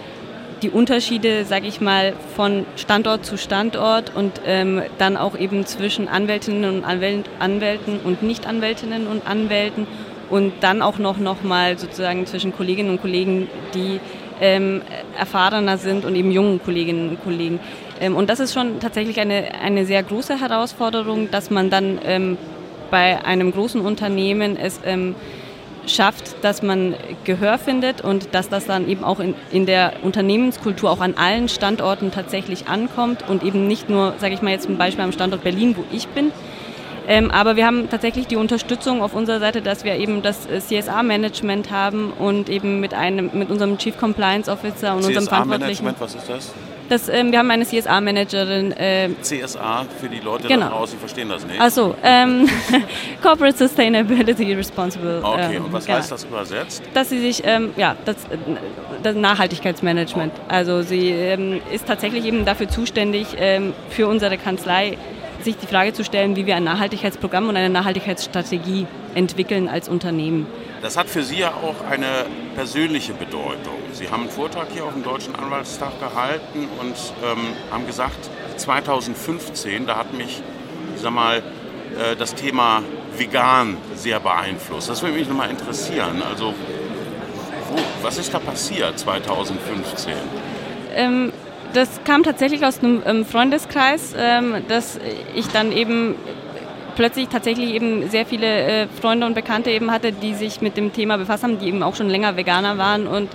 die Unterschiede, sage ich mal, von Standort zu Standort und ähm, dann auch eben zwischen Anwältinnen und Anwält Anwälten und Nicht-Anwältinnen und Anwälten und dann auch noch, noch mal sozusagen zwischen Kolleginnen und Kollegen, die ähm, erfahrener sind und eben jungen Kolleginnen und Kollegen. Ähm, und das ist schon tatsächlich eine, eine sehr große Herausforderung, dass man dann ähm, bei einem großen Unternehmen es ähm, schafft, dass man Gehör findet und dass das dann eben auch in, in der Unternehmenskultur auch an allen Standorten tatsächlich ankommt und eben nicht nur, sage ich mal jetzt zum Beispiel am Standort Berlin, wo ich bin, ähm, aber wir haben tatsächlich die Unterstützung auf unserer Seite, dass wir eben das äh, CSA-Management haben und eben mit einem, mit unserem Chief Compliance Officer und unserem Verantwortlichen. CSA-Management, was ist das? Das, ähm, wir haben eine CSA-Managerin. Äh, CSA für die Leute genau. da draußen, die verstehen das nicht. Achso, ähm, [laughs] Corporate Sustainability Responsible. Okay, ähm, und was genau. heißt das übersetzt? Dass sie sich, ähm, ja, das, das Nachhaltigkeitsmanagement. Oh. Also sie ähm, ist tatsächlich eben dafür zuständig, ähm, für unsere Kanzlei sich die Frage zu stellen, wie wir ein Nachhaltigkeitsprogramm und eine Nachhaltigkeitsstrategie entwickeln als Unternehmen. Das hat für Sie ja auch eine persönliche Bedeutung. Sie haben einen Vortrag hier auf dem Deutschen Anwaltstag gehalten und ähm, haben gesagt, 2015, da hat mich, ich sag mal, äh, das Thema vegan sehr beeinflusst. Das würde mich nochmal interessieren. Also, wo, was ist da passiert 2015? Ähm, das kam tatsächlich aus einem ähm, Freundeskreis, ähm, dass ich dann eben plötzlich tatsächlich eben sehr viele äh, Freunde und Bekannte eben hatte, die sich mit dem Thema befasst haben, die eben auch schon länger Veganer waren und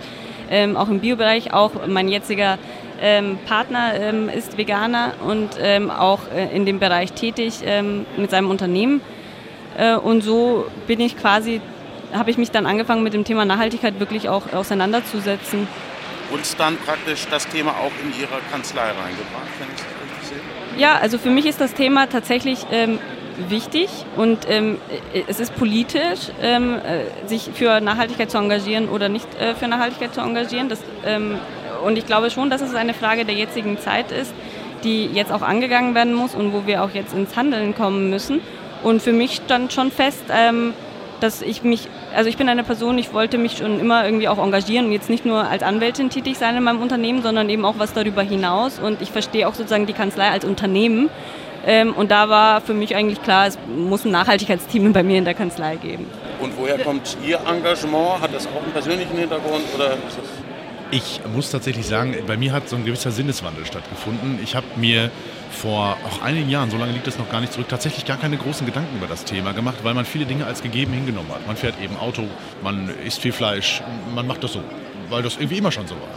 ähm, auch im Biobereich. Auch mein jetziger ähm, Partner ähm, ist Veganer und ähm, auch äh, in dem Bereich tätig ähm, mit seinem Unternehmen. Äh, und so bin ich quasi, habe ich mich dann angefangen mit dem Thema Nachhaltigkeit wirklich auch auseinanderzusetzen und dann praktisch das Thema auch in Ihre Kanzlei reingebracht, wenn ich das richtig sehe? Ja, also für mich ist das Thema tatsächlich ähm, wichtig und ähm, es ist politisch, ähm, äh, sich für Nachhaltigkeit zu engagieren oder nicht äh, für Nachhaltigkeit zu engagieren. Das, ähm, und ich glaube schon, dass es eine Frage der jetzigen Zeit ist, die jetzt auch angegangen werden muss und wo wir auch jetzt ins Handeln kommen müssen. Und für mich stand schon fest, ähm, dass ich mich, also ich bin eine Person, ich wollte mich schon immer irgendwie auch engagieren und jetzt nicht nur als Anwältin tätig sein in meinem Unternehmen, sondern eben auch was darüber hinaus. Und ich verstehe auch sozusagen die Kanzlei als Unternehmen. Ähm, und da war für mich eigentlich klar, es muss ein Nachhaltigkeitsteam bei mir in der Kanzlei geben. Und woher kommt Ihr Engagement? Hat das auch einen persönlichen Hintergrund oder ist das ich muss tatsächlich sagen, bei mir hat so ein gewisser Sinneswandel stattgefunden. Ich habe mir vor auch einigen Jahren, so lange liegt das noch gar nicht zurück, tatsächlich gar keine großen Gedanken über das Thema gemacht, weil man viele Dinge als gegeben hingenommen hat. Man fährt eben Auto, man isst viel Fleisch, man macht das so, weil das irgendwie immer schon so war.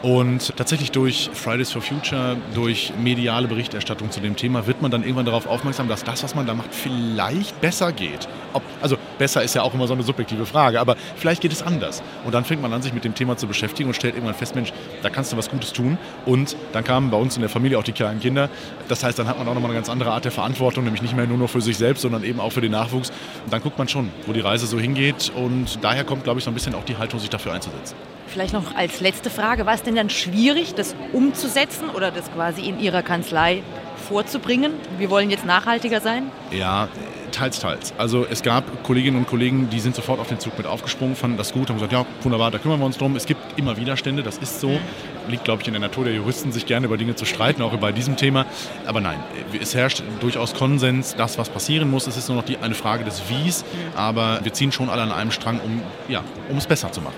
Und tatsächlich durch Fridays for Future, durch mediale Berichterstattung zu dem Thema wird man dann irgendwann darauf aufmerksam, dass das, was man da macht, vielleicht besser geht. Ob, also besser ist ja auch immer so eine subjektive Frage, aber vielleicht geht es anders. Und dann fängt man an, sich mit dem Thema zu beschäftigen und stellt irgendwann fest, Mensch, da kannst du was Gutes tun. Und dann kamen bei uns in der Familie auch die kleinen Kinder. Das heißt, dann hat man auch nochmal eine ganz andere Art der Verantwortung, nämlich nicht mehr nur noch für sich selbst, sondern eben auch für den Nachwuchs. Und dann guckt man schon, wo die Reise so hingeht. Und daher kommt, glaube ich, so ein bisschen auch die Haltung, sich dafür einzusetzen. Vielleicht noch als letzte Frage, war es denn dann schwierig, das umzusetzen oder das quasi in Ihrer Kanzlei vorzubringen? Wir wollen jetzt nachhaltiger sein? Ja, teils, teils. Also es gab Kolleginnen und Kollegen, die sind sofort auf den Zug mit aufgesprungen, fanden das gut, haben gesagt, ja, wunderbar, da kümmern wir uns drum. Es gibt immer Widerstände, das ist so. Liegt, glaube ich, in der Natur der Juristen, sich gerne über Dinge zu streiten, auch über diesem Thema. Aber nein, es herrscht durchaus Konsens, das, was passieren muss. Es ist nur noch die, eine Frage des Wies, aber wir ziehen schon alle an einem Strang, um, ja, um es besser zu machen.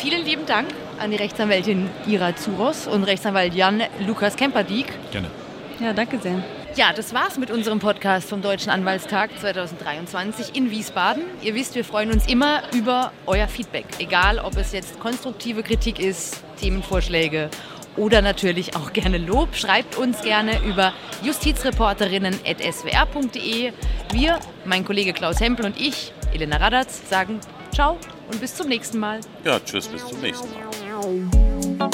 Vielen lieben Dank an die Rechtsanwältin Ira Zuros und Rechtsanwalt Jan Lukas Kemperdiek. Gerne. Ja, danke sehr. Ja, das war's mit unserem Podcast vom Deutschen Anwaltstag 2023 in Wiesbaden. Ihr wisst, wir freuen uns immer über euer Feedback. Egal, ob es jetzt konstruktive Kritik ist, Themenvorschläge oder natürlich auch gerne Lob. Schreibt uns gerne über justizreporterinnen.swr.de. Wir, mein Kollege Klaus Hempel und ich, Elena Radatz, sagen Ciao und bis zum nächsten Mal. Ja, tschüss, bis zum nächsten Mal.